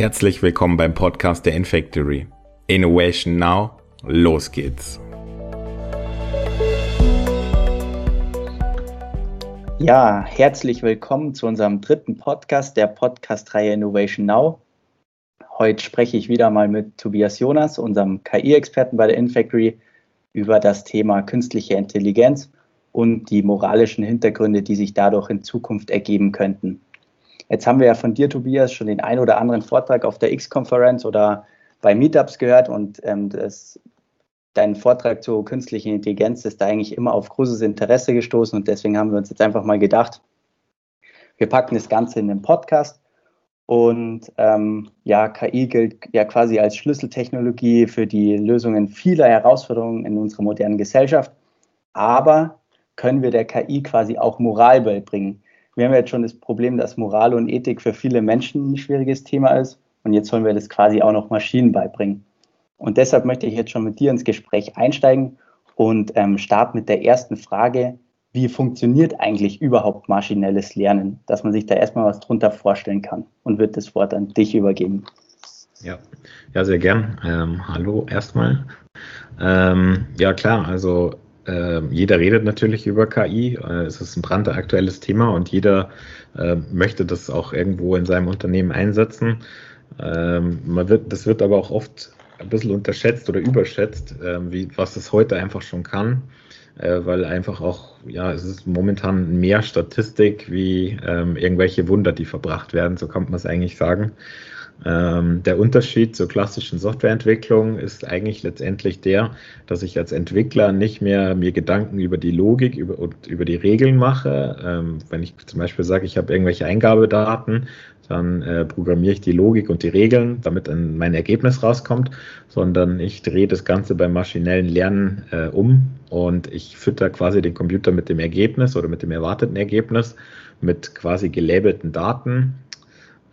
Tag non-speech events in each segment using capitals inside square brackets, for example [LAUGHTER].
Herzlich willkommen beim Podcast der Infactory. Innovation Now, los geht's. Ja, herzlich willkommen zu unserem dritten Podcast der Podcast-Reihe Innovation Now. Heute spreche ich wieder mal mit Tobias Jonas, unserem KI-Experten bei der Infactory, über das Thema künstliche Intelligenz und die moralischen Hintergründe, die sich dadurch in Zukunft ergeben könnten. Jetzt haben wir ja von dir, Tobias, schon den ein oder anderen Vortrag auf der X-Konferenz oder bei Meetups gehört und ähm, das, dein Vortrag zur künstlichen Intelligenz ist da eigentlich immer auf großes Interesse gestoßen und deswegen haben wir uns jetzt einfach mal gedacht, wir packen das Ganze in den Podcast und ähm, ja, KI gilt ja quasi als Schlüsseltechnologie für die Lösungen vieler Herausforderungen in unserer modernen Gesellschaft. Aber können wir der KI quasi auch Moral beibringen? wir haben jetzt schon das Problem, dass Moral und Ethik für viele Menschen ein schwieriges Thema ist. Und jetzt wollen wir das quasi auch noch Maschinen beibringen. Und deshalb möchte ich jetzt schon mit dir ins Gespräch einsteigen und ähm, starte mit der ersten Frage. Wie funktioniert eigentlich überhaupt maschinelles Lernen? Dass man sich da erstmal was drunter vorstellen kann und wird das Wort an dich übergeben. Ja, ja sehr gern. Ähm, hallo erstmal. Ähm, ja, klar, also äh, jeder redet natürlich über KI. Äh, es ist ein brandaktuelles Thema und jeder äh, möchte das auch irgendwo in seinem Unternehmen einsetzen. Ähm, man wird, das wird aber auch oft ein bisschen unterschätzt oder überschätzt, ähm, wie, was es heute einfach schon kann, weil einfach auch, ja, es ist momentan mehr Statistik wie ähm, irgendwelche Wunder, die verbracht werden, so kann man es eigentlich sagen. Ähm, der Unterschied zur klassischen Softwareentwicklung ist eigentlich letztendlich der, dass ich als Entwickler nicht mehr mir Gedanken über die Logik über, und über die Regeln mache. Ähm, wenn ich zum Beispiel sage, ich habe irgendwelche Eingabedaten, dann äh, programmiere ich die Logik und die Regeln, damit dann mein Ergebnis rauskommt, sondern ich drehe das Ganze beim maschinellen Lernen äh, um und ich fütter quasi den Computer mit dem Ergebnis oder mit dem erwarteten Ergebnis mit quasi gelabelten Daten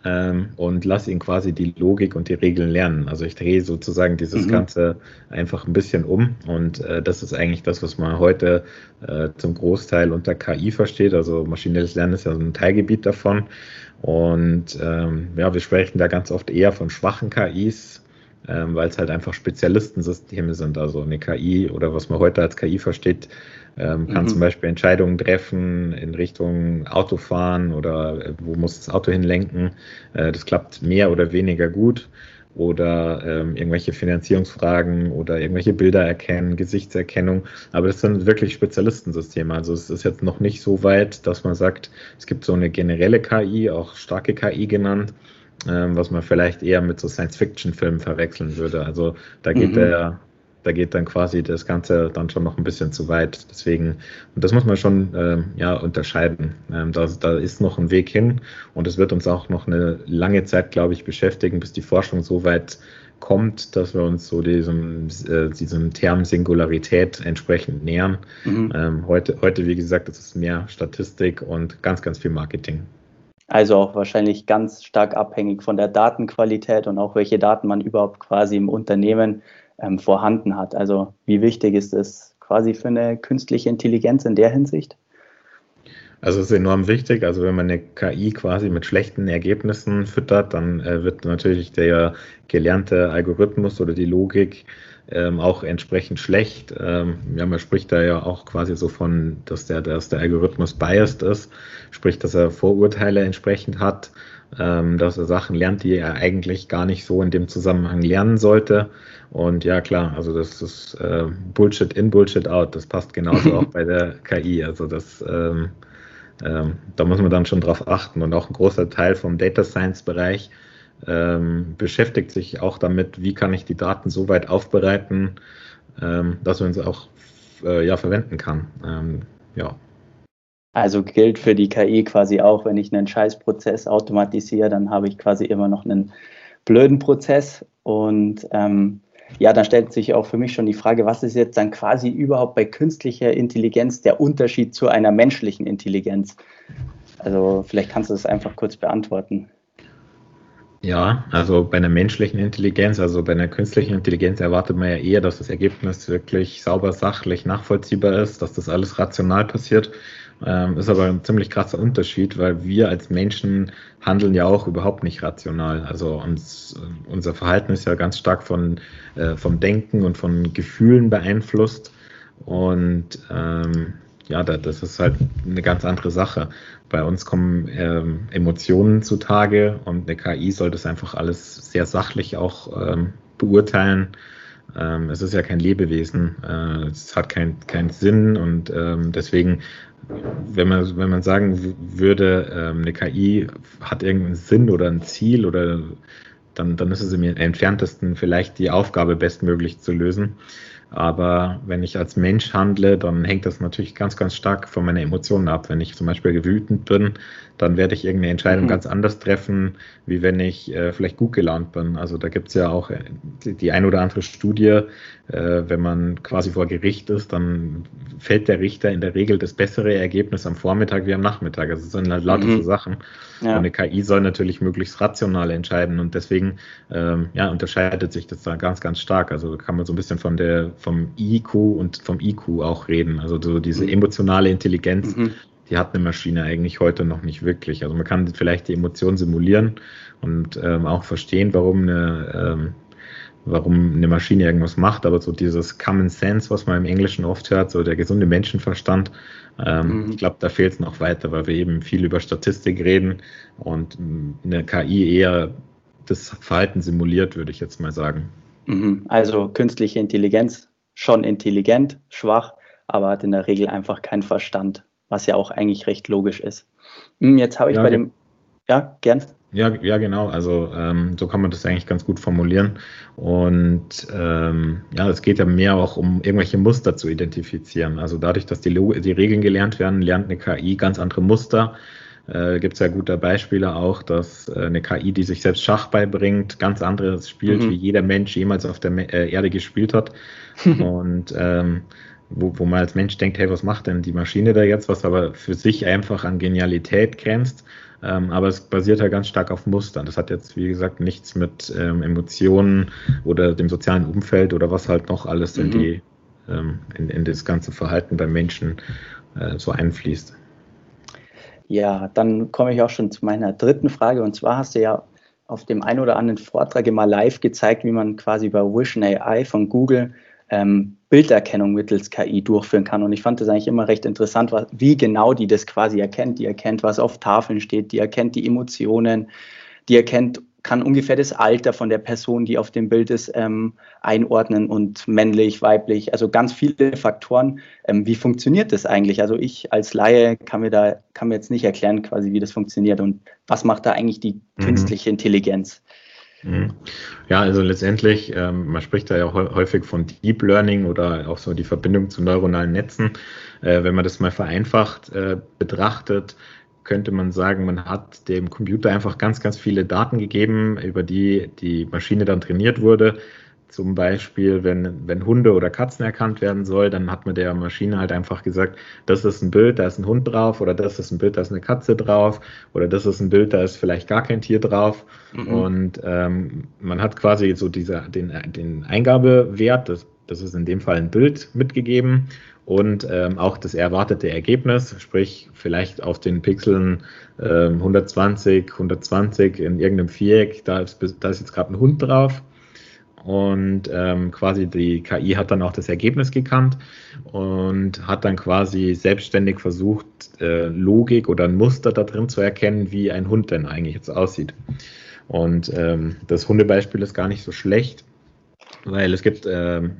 ähm, und lasse ihn quasi die Logik und die Regeln lernen. Also ich drehe sozusagen dieses mhm. Ganze einfach ein bisschen um und äh, das ist eigentlich das, was man heute äh, zum Großteil unter KI versteht. Also maschinelles Lernen ist ja so ein Teilgebiet davon. Und ähm, ja, wir sprechen da ganz oft eher von schwachen KIs, ähm, weil es halt einfach Spezialistensysteme sind. Also eine KI oder was man heute als KI versteht, ähm, kann mhm. zum Beispiel Entscheidungen treffen in Richtung Autofahren oder äh, wo muss das Auto hinlenken. Äh, das klappt mehr oder weniger gut. Oder ähm, irgendwelche Finanzierungsfragen oder irgendwelche Bilder erkennen, Gesichtserkennung. Aber das sind wirklich Spezialistensysteme. Also es ist jetzt noch nicht so weit, dass man sagt, es gibt so eine generelle KI, auch starke KI genannt, ähm, was man vielleicht eher mit so Science-Fiction-Filmen verwechseln würde. Also da geht mhm. der da geht dann quasi das Ganze dann schon noch ein bisschen zu weit. Deswegen, und das muss man schon ähm, ja, unterscheiden. Ähm, da, da ist noch ein Weg hin und es wird uns auch noch eine lange Zeit, glaube ich, beschäftigen, bis die Forschung so weit kommt, dass wir uns so diesem, äh, diesem Term Singularität entsprechend nähern. Mhm. Ähm, heute, heute, wie gesagt, ist mehr Statistik und ganz, ganz viel Marketing. Also auch wahrscheinlich ganz stark abhängig von der Datenqualität und auch welche Daten man überhaupt quasi im Unternehmen ähm, vorhanden hat. Also wie wichtig ist es quasi für eine künstliche Intelligenz in der Hinsicht? Also es ist enorm wichtig. Also wenn man eine KI quasi mit schlechten Ergebnissen füttert, dann äh, wird natürlich der gelernte Algorithmus oder die Logik ähm, auch entsprechend schlecht. Ähm, ja, man spricht da ja auch quasi so von, dass der, dass der Algorithmus biased ist, sprich, dass er Vorurteile entsprechend hat, ähm, dass er Sachen lernt, die er eigentlich gar nicht so in dem Zusammenhang lernen sollte. Und ja, klar, also das ist äh, Bullshit in, Bullshit out. Das passt genauso auch [LAUGHS] bei der KI. Also das, ähm, ähm, da muss man dann schon drauf achten. Und auch ein großer Teil vom Data Science Bereich ähm, beschäftigt sich auch damit, wie kann ich die Daten so weit aufbereiten, ähm, dass man sie auch äh, ja, verwenden kann. Ähm, ja. Also gilt für die KI quasi auch, wenn ich einen Scheißprozess automatisiere, dann habe ich quasi immer noch einen blöden Prozess. Und ähm, ja, dann stellt sich auch für mich schon die Frage, was ist jetzt dann quasi überhaupt bei künstlicher Intelligenz der Unterschied zu einer menschlichen Intelligenz? Also vielleicht kannst du das einfach kurz beantworten. Ja, also bei einer menschlichen Intelligenz, also bei einer künstlichen Intelligenz erwartet man ja eher, dass das Ergebnis wirklich sauber, sachlich, nachvollziehbar ist, dass das alles rational passiert. Ähm, ist aber ein ziemlich krasser Unterschied, weil wir als Menschen handeln ja auch überhaupt nicht rational. Also uns, unser Verhalten ist ja ganz stark von, äh, vom Denken und von Gefühlen beeinflusst. Und ähm, ja, das ist halt eine ganz andere Sache. Bei uns kommen ähm, Emotionen zutage und eine KI soll das einfach alles sehr sachlich auch ähm, beurteilen. Ähm, es ist ja kein Lebewesen, äh, es hat keinen kein Sinn und ähm, deswegen, wenn man, wenn man sagen würde, ähm, eine KI hat irgendeinen Sinn oder ein Ziel oder dann, dann ist es im entferntesten vielleicht die Aufgabe bestmöglich zu lösen. Aber wenn ich als Mensch handle, dann hängt das natürlich ganz, ganz stark von meinen Emotionen ab. Wenn ich zum Beispiel wütend bin, dann werde ich irgendeine Entscheidung mhm. ganz anders treffen, wie wenn ich äh, vielleicht gut gelaunt bin. Also da gibt es ja auch äh, die, die ein oder andere Studie, äh, wenn man quasi vor Gericht ist, dann fällt der Richter in der Regel das bessere Ergebnis am Vormittag wie am Nachmittag. Also das sind halt lauter mhm. Sachen. Ja. Und eine KI soll natürlich möglichst rational entscheiden und deswegen ähm, ja, unterscheidet sich das da ganz, ganz stark. Also kann man so ein bisschen von der, vom IQ und vom IQ auch reden. Also so diese mhm. emotionale Intelligenz, mhm die hat eine Maschine eigentlich heute noch nicht wirklich. Also man kann vielleicht die Emotionen simulieren und ähm, auch verstehen, warum eine, ähm, warum eine Maschine irgendwas macht, aber so dieses Common Sense, was man im Englischen oft hört, so der gesunde Menschenverstand, ähm, mhm. ich glaube, da fehlt es noch weiter, weil wir eben viel über Statistik reden und eine KI eher das Verhalten simuliert, würde ich jetzt mal sagen. Mhm. Also künstliche Intelligenz schon intelligent, schwach, aber hat in der Regel einfach keinen Verstand was ja auch eigentlich recht logisch ist. Hm, jetzt habe ich ja, bei dem, ja, gern. Ja, ja, genau. Also ähm, so kann man das eigentlich ganz gut formulieren. Und ähm, ja, es geht ja mehr auch um irgendwelche Muster zu identifizieren. Also dadurch, dass die, die Regeln gelernt werden, lernt eine KI ganz andere Muster. Äh, Gibt es ja gute Beispiele auch, dass äh, eine KI, die sich selbst Schach beibringt, ganz anderes spielt, mhm. wie jeder Mensch jemals auf der äh, Erde gespielt hat. [LAUGHS] Und ähm, wo, wo man als Mensch denkt, hey, was macht denn die Maschine da jetzt, was aber für sich einfach an Genialität grenzt. Ähm, aber es basiert ja ganz stark auf Mustern. Das hat jetzt, wie gesagt, nichts mit ähm, Emotionen oder dem sozialen Umfeld oder was halt noch alles mhm. in, die, ähm, in, in, das ganze Verhalten beim Menschen äh, so einfließt. Ja, dann komme ich auch schon zu meiner dritten Frage. Und zwar hast du ja auf dem einen oder anderen Vortrag immer live gezeigt, wie man quasi bei Vision AI von Google ähm, Bilderkennung mittels KI durchführen kann. Und ich fand das eigentlich immer recht interessant, wie genau die das quasi erkennt. Die erkennt, was auf Tafeln steht, die erkennt die Emotionen, die erkennt, kann ungefähr das Alter von der Person, die auf dem Bild ist, ähm, einordnen und männlich, weiblich, also ganz viele Faktoren. Ähm, wie funktioniert das eigentlich? Also ich als Laie kann mir da kann mir jetzt nicht erklären, quasi wie das funktioniert und was macht da eigentlich die mhm. künstliche Intelligenz? Mhm. Ja, also letztendlich, ähm, man spricht da ja häufig von Deep Learning oder auch so die Verbindung zu neuronalen Netzen. Äh, wenn man das mal vereinfacht äh, betrachtet, könnte man sagen, man hat dem Computer einfach ganz, ganz viele Daten gegeben, über die die Maschine dann trainiert wurde. Zum Beispiel, wenn, wenn Hunde oder Katzen erkannt werden soll, dann hat man der Maschine halt einfach gesagt, das ist ein Bild, da ist ein Hund drauf, oder das ist ein Bild, da ist eine Katze drauf, oder das ist ein Bild, da ist vielleicht gar kein Tier drauf. Mhm. Und ähm, man hat quasi so diese, den, den Eingabewert, das, das ist in dem Fall ein Bild mitgegeben und ähm, auch das erwartete Ergebnis, sprich vielleicht auf den Pixeln ähm, 120, 120 in irgendeinem Viereck, da ist, da ist jetzt gerade ein Hund drauf und ähm, quasi die KI hat dann auch das Ergebnis gekannt und hat dann quasi selbstständig versucht, äh, Logik oder ein Muster da drin zu erkennen, wie ein Hund denn eigentlich jetzt aussieht. Und ähm, das Hundebeispiel ist gar nicht so schlecht, weil es gibt ähm,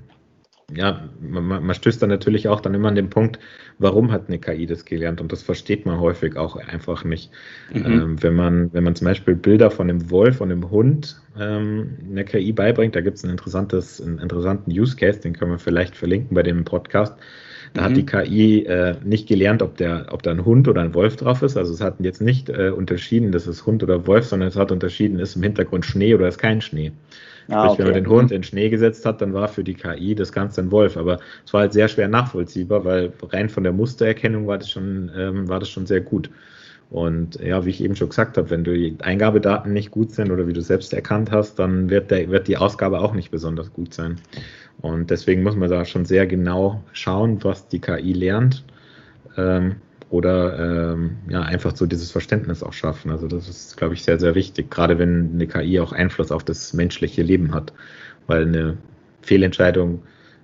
ja, man, man, stößt dann natürlich auch dann immer an den Punkt, warum hat eine KI das gelernt? Und das versteht man häufig auch einfach nicht. Mhm. Ähm, wenn, man, wenn man zum Beispiel Bilder von einem Wolf, von einem Hund ähm, einer KI beibringt, da gibt es ein interessantes, einen interessanten Use Case, den können wir vielleicht verlinken bei dem Podcast. Da mhm. hat die KI äh, nicht gelernt, ob, der, ob da ein Hund oder ein Wolf drauf ist. Also es hat jetzt nicht äh, unterschieden, das ist Hund oder Wolf, sondern es hat unterschieden, ist im Hintergrund Schnee oder ist kein Schnee. Ah, Sprich, okay. wenn man den Hund in Schnee gesetzt hat, dann war für die KI das Ganze ein Wolf. Aber es war halt sehr schwer nachvollziehbar, weil rein von der Mustererkennung war das schon, ähm, war das schon sehr gut. Und ja, wie ich eben schon gesagt habe, wenn die Eingabedaten nicht gut sind oder wie du selbst erkannt hast, dann wird, der, wird die Ausgabe auch nicht besonders gut sein. Und deswegen muss man da schon sehr genau schauen, was die KI lernt. Ähm, oder ähm, ja, einfach so dieses Verständnis auch schaffen. Also das ist, glaube ich, sehr, sehr wichtig, gerade wenn eine KI auch Einfluss auf das menschliche Leben hat. Weil eine Fehlentscheidung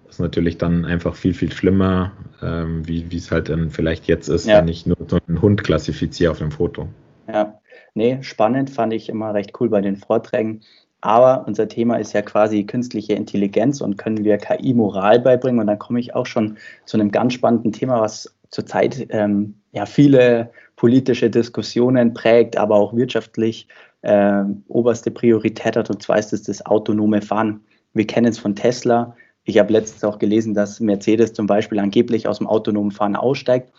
ist natürlich dann einfach viel, viel schlimmer, ähm, wie es halt dann vielleicht jetzt ist, ja. wenn ich nur so einen Hund klassifiziere auf einem Foto. Ja, nee, spannend fand ich immer recht cool bei den Vorträgen. Aber unser Thema ist ja quasi künstliche Intelligenz und können wir KI Moral beibringen. Und dann komme ich auch schon zu einem ganz spannenden Thema, was zurzeit ähm, ja viele politische Diskussionen prägt, aber auch wirtschaftlich äh, oberste Priorität hat. Und zwar ist es das autonome Fahren. Wir kennen es von Tesla. Ich habe letztens auch gelesen, dass Mercedes zum Beispiel angeblich aus dem autonomen Fahren aussteigt.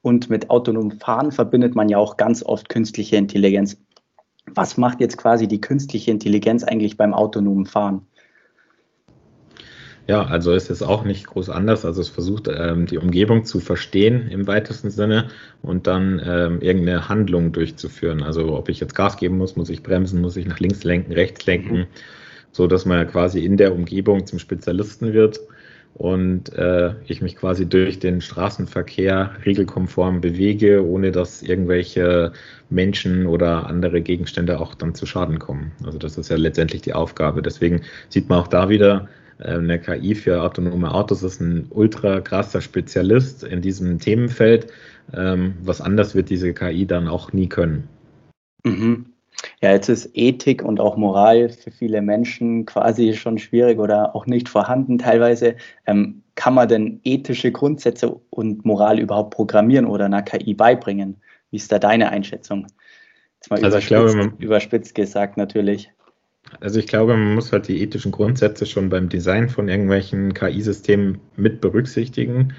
Und mit autonomem Fahren verbindet man ja auch ganz oft künstliche Intelligenz. Was macht jetzt quasi die künstliche Intelligenz eigentlich beim autonomen Fahren? Ja, also ist es auch nicht groß anders. Also es versucht, ähm, die Umgebung zu verstehen im weitesten Sinne und dann ähm, irgendeine Handlung durchzuführen. Also ob ich jetzt Gas geben muss, muss ich bremsen, muss ich nach links lenken, rechts lenken. Mhm so dass man quasi in der Umgebung zum Spezialisten wird und äh, ich mich quasi durch den Straßenverkehr regelkonform bewege, ohne dass irgendwelche Menschen oder andere Gegenstände auch dann zu Schaden kommen. Also das ist ja letztendlich die Aufgabe. Deswegen sieht man auch da wieder, eine KI für autonome Autos ist ein ultra krasser Spezialist in diesem Themenfeld. Ähm, was anders wird diese KI dann auch nie können. Mhm. Ja, jetzt ist Ethik und auch Moral für viele Menschen quasi schon schwierig oder auch nicht vorhanden teilweise. Ähm, kann man denn ethische Grundsätze und Moral überhaupt programmieren oder einer KI beibringen? Wie ist da deine Einschätzung? Jetzt mal also überspitzt, glaube, überspitzt gesagt natürlich. Also ich glaube, man muss halt die ethischen Grundsätze schon beim Design von irgendwelchen KI-Systemen mit berücksichtigen.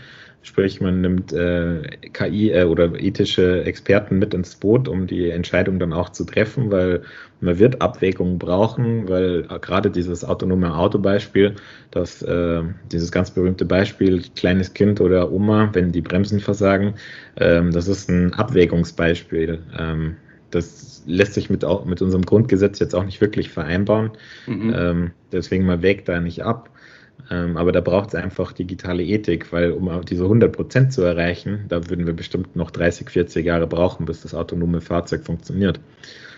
Sprich, man nimmt äh, KI äh, oder ethische Experten mit ins Boot, um die Entscheidung dann auch zu treffen, weil man wird Abwägungen brauchen, weil gerade dieses autonome Autobeispiel, äh, dieses ganz berühmte Beispiel kleines Kind oder Oma, wenn die Bremsen versagen, ähm, das ist ein Abwägungsbeispiel. Ähm, das lässt sich mit, auch, mit unserem Grundgesetz jetzt auch nicht wirklich vereinbaren. Mhm. Ähm, deswegen man wägt da nicht ab. Ähm, aber da braucht es einfach digitale Ethik, weil um diese 100 Prozent zu erreichen, da würden wir bestimmt noch 30, 40 Jahre brauchen, bis das autonome Fahrzeug funktioniert.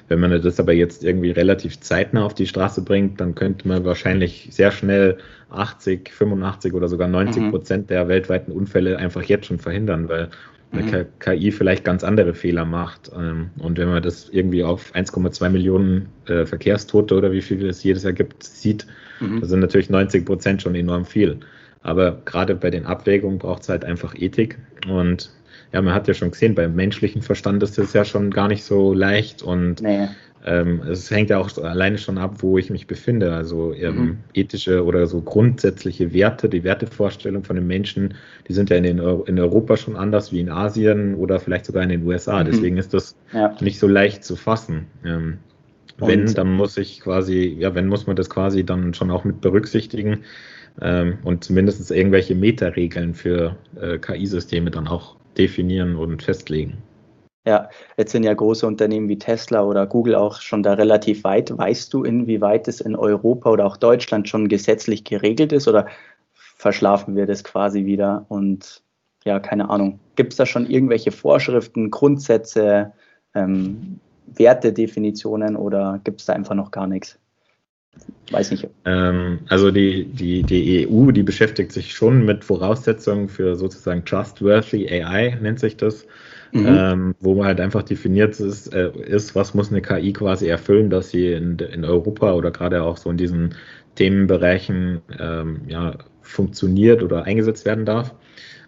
Wenn man das aber jetzt irgendwie relativ zeitnah auf die Straße bringt, dann könnte man wahrscheinlich sehr schnell 80, 85 oder sogar 90 Prozent mhm. der weltweiten Unfälle einfach jetzt schon verhindern, weil eine mhm. KI vielleicht ganz andere Fehler macht. Ähm, und wenn man das irgendwie auf 1,2 Millionen äh, Verkehrstote oder wie viel es jedes Jahr gibt, sieht, Mhm. Da sind natürlich 90 Prozent schon enorm viel. Aber gerade bei den Abwägungen braucht es halt einfach Ethik. Und ja, man hat ja schon gesehen, beim menschlichen Verstand ist das ja schon gar nicht so leicht. Und nee. Ähm, es hängt ja auch alleine schon ab, wo ich mich befinde. Also ähm, mhm. ethische oder so grundsätzliche Werte, die Wertevorstellung von den Menschen, die sind ja in, den, in Europa schon anders wie in Asien oder vielleicht sogar in den USA. Mhm. Deswegen ist das ja. nicht so leicht zu fassen. Ähm, wenn, dann muss ich quasi, ja, wenn muss man das quasi dann schon auch mit berücksichtigen ähm, und zumindest irgendwelche Metaregeln für äh, KI-Systeme dann auch definieren und festlegen. Ja, jetzt sind ja große Unternehmen wie Tesla oder Google auch schon da relativ weit. Weißt du, inwieweit es in Europa oder auch Deutschland schon gesetzlich geregelt ist oder verschlafen wir das quasi wieder? Und ja, keine Ahnung. Gibt es da schon irgendwelche Vorschriften, Grundsätze, ähm, Wertedefinitionen oder gibt es da einfach noch gar nichts? Weiß nicht. Ähm, also die, die, die EU, die beschäftigt sich schon mit Voraussetzungen für sozusagen Trustworthy AI, nennt sich das. Mhm. Ähm, wo halt einfach definiert ist, äh, ist, was muss eine KI quasi erfüllen, dass sie in, in Europa oder gerade auch so in diesen Themenbereichen ähm, ja, funktioniert oder eingesetzt werden darf.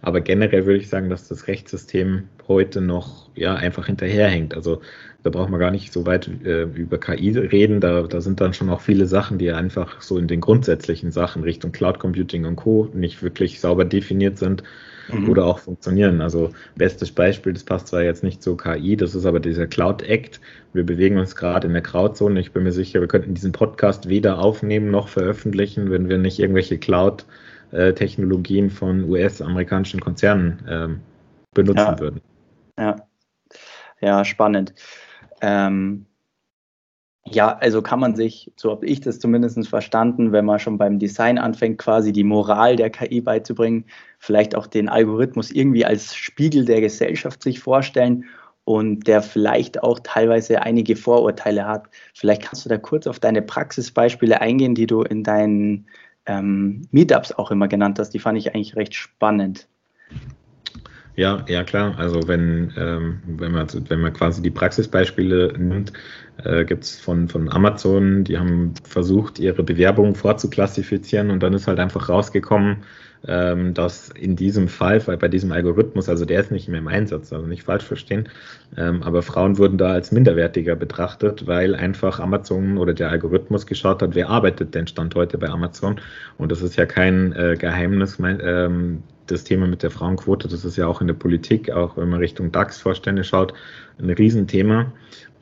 Aber generell würde ich sagen, dass das Rechtssystem heute noch ja einfach hinterherhängt. Also da braucht man gar nicht so weit äh, über KI reden. Da, da sind dann schon auch viele Sachen, die einfach so in den grundsätzlichen Sachen Richtung Cloud Computing und Co. nicht wirklich sauber definiert sind mhm. oder auch funktionieren. Also bestes Beispiel, das passt zwar jetzt nicht zu KI, das ist aber dieser Cloud Act. Wir bewegen uns gerade in der Grauzone. Ich bin mir sicher, wir könnten diesen Podcast weder aufnehmen noch veröffentlichen, wenn wir nicht irgendwelche Cloud-Technologien von US-amerikanischen Konzernen ähm, benutzen ja. würden. Ja. Ja, spannend. Ähm, ja, also kann man sich, so habe ich das zumindest verstanden, wenn man schon beim Design anfängt, quasi die Moral der KI beizubringen, vielleicht auch den Algorithmus irgendwie als Spiegel der Gesellschaft sich vorstellen und der vielleicht auch teilweise einige Vorurteile hat. Vielleicht kannst du da kurz auf deine Praxisbeispiele eingehen, die du in deinen ähm, Meetups auch immer genannt hast. Die fand ich eigentlich recht spannend. Ja, ja klar. Also wenn, ähm, wenn, man, wenn man quasi die Praxisbeispiele nimmt, äh, gibt es von, von Amazon, die haben versucht, ihre Bewerbungen vorzuklassifizieren und dann ist halt einfach rausgekommen, ähm, dass in diesem Fall, weil bei diesem Algorithmus, also der ist nicht mehr im Einsatz, also nicht falsch verstehen, ähm, aber Frauen wurden da als minderwertiger betrachtet, weil einfach Amazon oder der Algorithmus geschaut hat, wer arbeitet denn Stand heute bei Amazon und das ist ja kein äh, Geheimnis, mein, ähm, das Thema mit der Frauenquote, das ist ja auch in der Politik, auch wenn man Richtung DAX-Vorstände schaut, ein Riesenthema.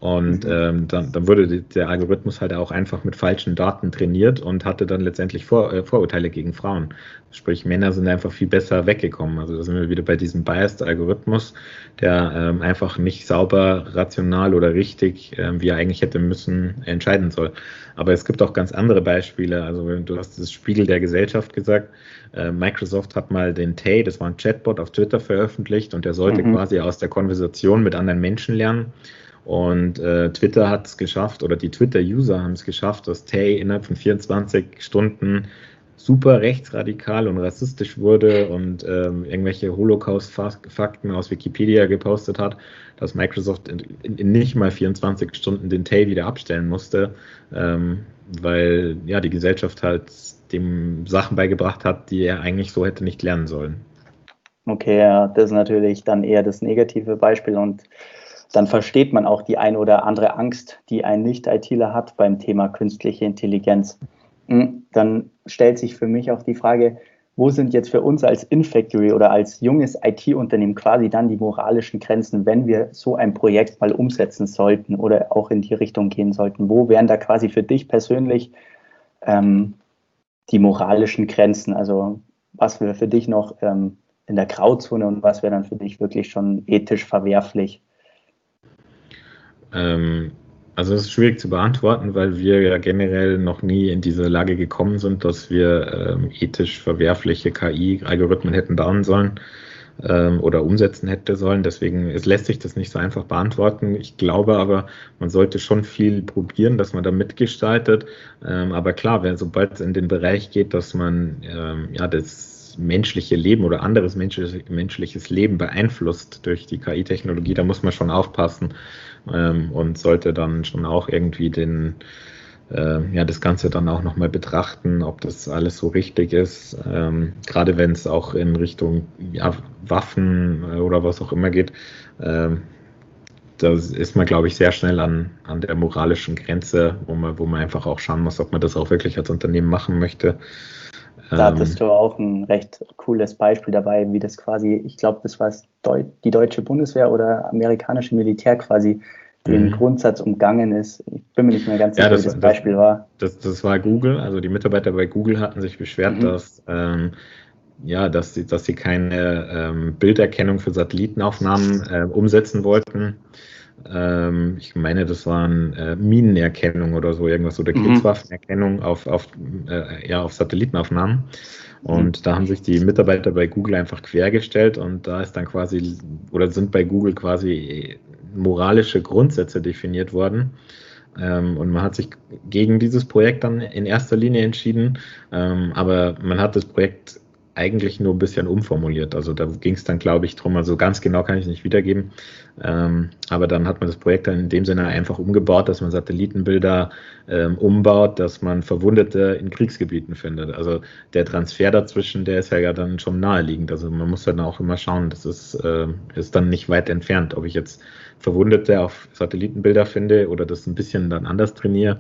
Und mhm. ähm, dann, dann, wurde der Algorithmus halt auch einfach mit falschen Daten trainiert und hatte dann letztendlich Vor, äh, Vorurteile gegen Frauen. Sprich, Männer sind einfach viel besser weggekommen. Also da sind wir wieder bei diesem Biased-Algorithmus, der ähm, einfach nicht sauber, rational oder richtig, äh, wie er eigentlich hätte müssen, entscheiden soll. Aber es gibt auch ganz andere Beispiele. Also du hast das Spiegel der Gesellschaft gesagt. Äh, Microsoft hat mal den Tay, das war ein Chatbot auf Twitter veröffentlicht und der sollte mhm. quasi aus der Konversation mit anderen Menschen lernen. Und äh, Twitter hat es geschafft, oder die Twitter-User haben es geschafft, dass Tay innerhalb von 24 Stunden super rechtsradikal und rassistisch wurde und ähm, irgendwelche Holocaust-Fakten aus Wikipedia gepostet hat, dass Microsoft in, in, nicht mal 24 Stunden den Tay wieder abstellen musste, ähm, weil ja die Gesellschaft halt dem Sachen beigebracht hat, die er eigentlich so hätte nicht lernen sollen. Okay, ja, das ist natürlich dann eher das negative Beispiel und dann versteht man auch die ein oder andere Angst, die ein Nicht-ITler hat beim Thema künstliche Intelligenz. Hm, dann stellt sich für mich auch die Frage, wo sind jetzt für uns als Infactory oder als junges IT-Unternehmen quasi dann die moralischen Grenzen, wenn wir so ein Projekt mal umsetzen sollten oder auch in die Richtung gehen sollten? Wo wären da quasi für dich persönlich ähm, die moralischen Grenzen? Also was wäre für dich noch ähm, in der Grauzone und was wäre dann für dich wirklich schon ethisch verwerflich? Ähm, also es ist schwierig zu beantworten, weil wir ja generell noch nie in diese Lage gekommen sind, dass wir ähm, ethisch verwerfliche KI-Algorithmen hätten bauen sollen ähm, oder umsetzen hätte sollen. Deswegen es lässt sich das nicht so einfach beantworten. Ich glaube aber, man sollte schon viel probieren, dass man da mitgestaltet. Ähm, aber klar, wenn sobald es in den Bereich geht, dass man ähm, ja das menschliche Leben oder anderes menschliches Leben beeinflusst durch die KI-Technologie, da muss man schon aufpassen ähm, und sollte dann schon auch irgendwie den, äh, ja, das Ganze dann auch nochmal betrachten, ob das alles so richtig ist. Ähm, gerade wenn es auch in Richtung ja, Waffen äh, oder was auch immer geht. Ähm, da ist man, glaube ich, sehr schnell an, an der moralischen Grenze, wo man, wo man einfach auch schauen muss, ob man das auch wirklich als Unternehmen machen möchte. Da hattest ähm, du auch ein recht cooles Beispiel dabei, wie das quasi, ich glaube, das war die deutsche Bundeswehr oder amerikanische Militär quasi den mhm. Grundsatz umgangen ist. Ich bin mir nicht mehr ganz sicher, ja, das, wie das Beispiel das, war. Das, das war Google, also die Mitarbeiter bei Google hatten sich beschwert, mhm. dass ähm, ja, dass sie, dass sie keine ähm, Bilderkennung für Satellitenaufnahmen äh, umsetzen wollten. Ähm, ich meine, das waren äh, Minenerkennung oder so irgendwas oder mhm. Kriegswaffenerkennung auf, auf, äh, ja, auf Satellitenaufnahmen. Und mhm. da haben sich die Mitarbeiter bei Google einfach quergestellt und da ist dann quasi, oder sind bei Google quasi moralische Grundsätze definiert worden. Ähm, und man hat sich gegen dieses Projekt dann in erster Linie entschieden. Ähm, aber man hat das Projekt eigentlich nur ein bisschen umformuliert. Also da ging es dann, glaube ich, drum, also ganz genau kann ich nicht wiedergeben. Ähm, aber dann hat man das Projekt dann in dem Sinne einfach umgebaut, dass man Satellitenbilder ähm, umbaut, dass man Verwundete in Kriegsgebieten findet. Also der Transfer dazwischen, der ist ja dann schon naheliegend. Also man muss dann auch immer schauen, das ist, äh, ist dann nicht weit entfernt, ob ich jetzt Verwundete auf Satellitenbilder finde oder das ein bisschen dann anders trainiere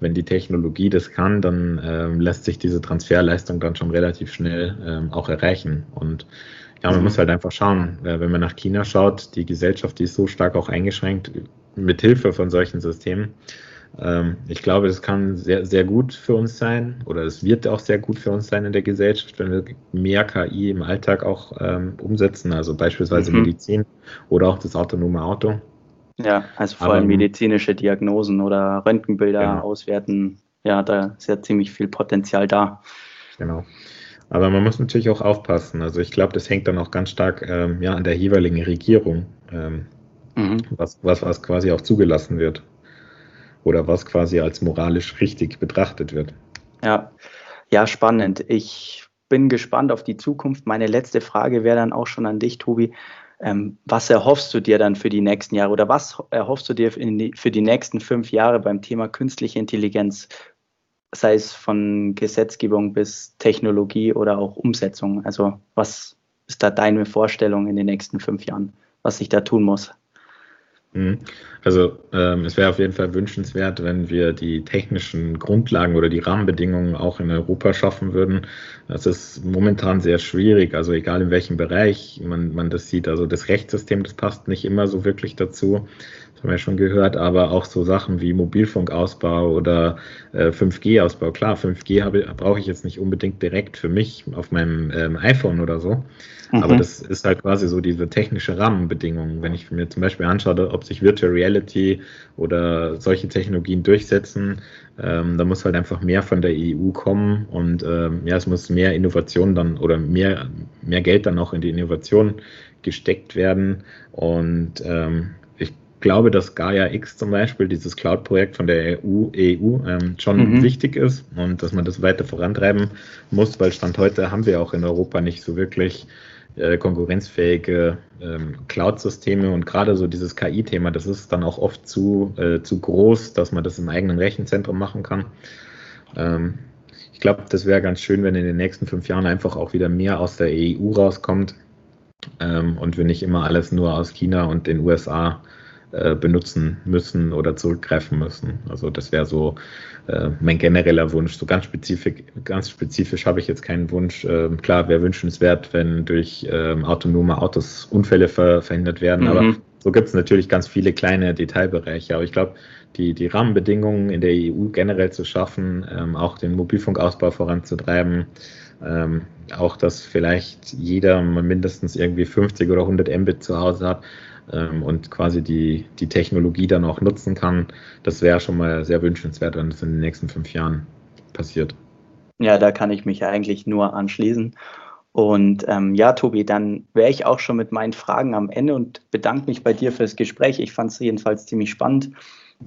wenn die Technologie das kann, dann ähm, lässt sich diese Transferleistung dann schon relativ schnell ähm, auch erreichen. Und ja, man mhm. muss halt einfach schauen, äh, wenn man nach China schaut, die Gesellschaft, die ist so stark auch eingeschränkt mit Hilfe von solchen Systemen. Ähm, ich glaube, das kann sehr, sehr gut für uns sein oder es wird auch sehr gut für uns sein in der Gesellschaft, wenn wir mehr KI im Alltag auch ähm, umsetzen, also beispielsweise mhm. Medizin oder auch das autonome Auto. Ja, also vor allem medizinische Diagnosen oder Röntgenbilder genau. auswerten. Ja, da ist ja ziemlich viel Potenzial da. Genau. Aber man muss natürlich auch aufpassen. Also ich glaube, das hängt dann auch ganz stark ähm, ja, an der jeweiligen Regierung, ähm, mhm. was, was, was quasi auch zugelassen wird. Oder was quasi als moralisch richtig betrachtet wird. Ja, ja, spannend. Ich bin gespannt auf die Zukunft. Meine letzte Frage wäre dann auch schon an dich, Tobi. Ähm, was erhoffst du dir dann für die nächsten Jahre oder was erhoffst du dir die, für die nächsten fünf Jahre beim Thema künstliche Intelligenz? sei es von Gesetzgebung bis Technologie oder auch Umsetzung. Also was ist da deine Vorstellung in den nächsten fünf Jahren, was sich da tun muss? Mhm. Also ähm, es wäre auf jeden Fall wünschenswert, wenn wir die technischen Grundlagen oder die Rahmenbedingungen auch in Europa schaffen würden. Das ist momentan sehr schwierig, also egal in welchem Bereich man, man das sieht. Also das Rechtssystem, das passt nicht immer so wirklich dazu haben wir schon gehört, aber auch so Sachen wie Mobilfunkausbau oder äh, 5G-Ausbau. Klar, 5G brauche ich jetzt nicht unbedingt direkt für mich auf meinem ähm, iPhone oder so, mhm. aber das ist halt quasi so diese technische Rahmenbedingung. Wenn ich mir zum Beispiel anschaue, ob sich Virtual Reality oder solche Technologien durchsetzen, ähm, da muss halt einfach mehr von der EU kommen und ähm, ja, es muss mehr Innovation dann oder mehr, mehr Geld dann auch in die Innovation gesteckt werden. Und ähm, glaube, dass Gaia X zum Beispiel, dieses Cloud-Projekt von der EU, EU ähm, schon mhm. wichtig ist und dass man das weiter vorantreiben muss, weil Stand heute haben wir auch in Europa nicht so wirklich äh, konkurrenzfähige ähm, Cloud-Systeme und gerade so dieses KI-Thema, das ist dann auch oft zu, äh, zu groß, dass man das im eigenen Rechenzentrum machen kann. Ähm, ich glaube, das wäre ganz schön, wenn in den nächsten fünf Jahren einfach auch wieder mehr aus der EU rauskommt ähm, und wir nicht immer alles nur aus China und den USA äh, benutzen müssen oder zurückgreifen müssen. Also das wäre so äh, mein genereller Wunsch. So ganz spezifisch, ganz spezifisch habe ich jetzt keinen Wunsch. Äh, klar, wäre wünschenswert, wenn durch ähm, autonome Autos Unfälle ver verhindert werden, mhm. aber so gibt es natürlich ganz viele kleine Detailbereiche. Aber ich glaube, die, die Rahmenbedingungen in der EU generell zu schaffen, ähm, auch den Mobilfunkausbau voranzutreiben, ähm, auch dass vielleicht jeder mindestens irgendwie 50 oder 100 Mbit zu Hause hat, ähm, und quasi die, die Technologie dann auch nutzen kann. Das wäre schon mal sehr wünschenswert, wenn das in den nächsten fünf Jahren passiert. Ja, da kann ich mich eigentlich nur anschließen. Und ähm, ja, Tobi, dann wäre ich auch schon mit meinen Fragen am Ende und bedanke mich bei dir für das Gespräch. Ich fand es jedenfalls ziemlich spannend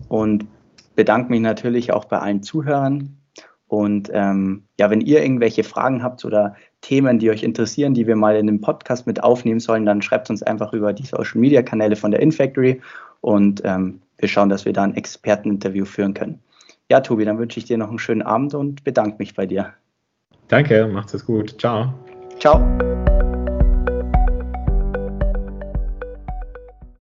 und bedanke mich natürlich auch bei allen Zuhörern. Und ähm, ja, wenn ihr irgendwelche Fragen habt oder Themen, die euch interessieren, die wir mal in dem Podcast mit aufnehmen sollen, dann schreibt uns einfach über die Social Media Kanäle von der InFactory und ähm, wir schauen, dass wir da ein Experteninterview führen können. Ja, Tobi, dann wünsche ich dir noch einen schönen Abend und bedanke mich bei dir. Danke, macht's es gut. Ciao. Ciao.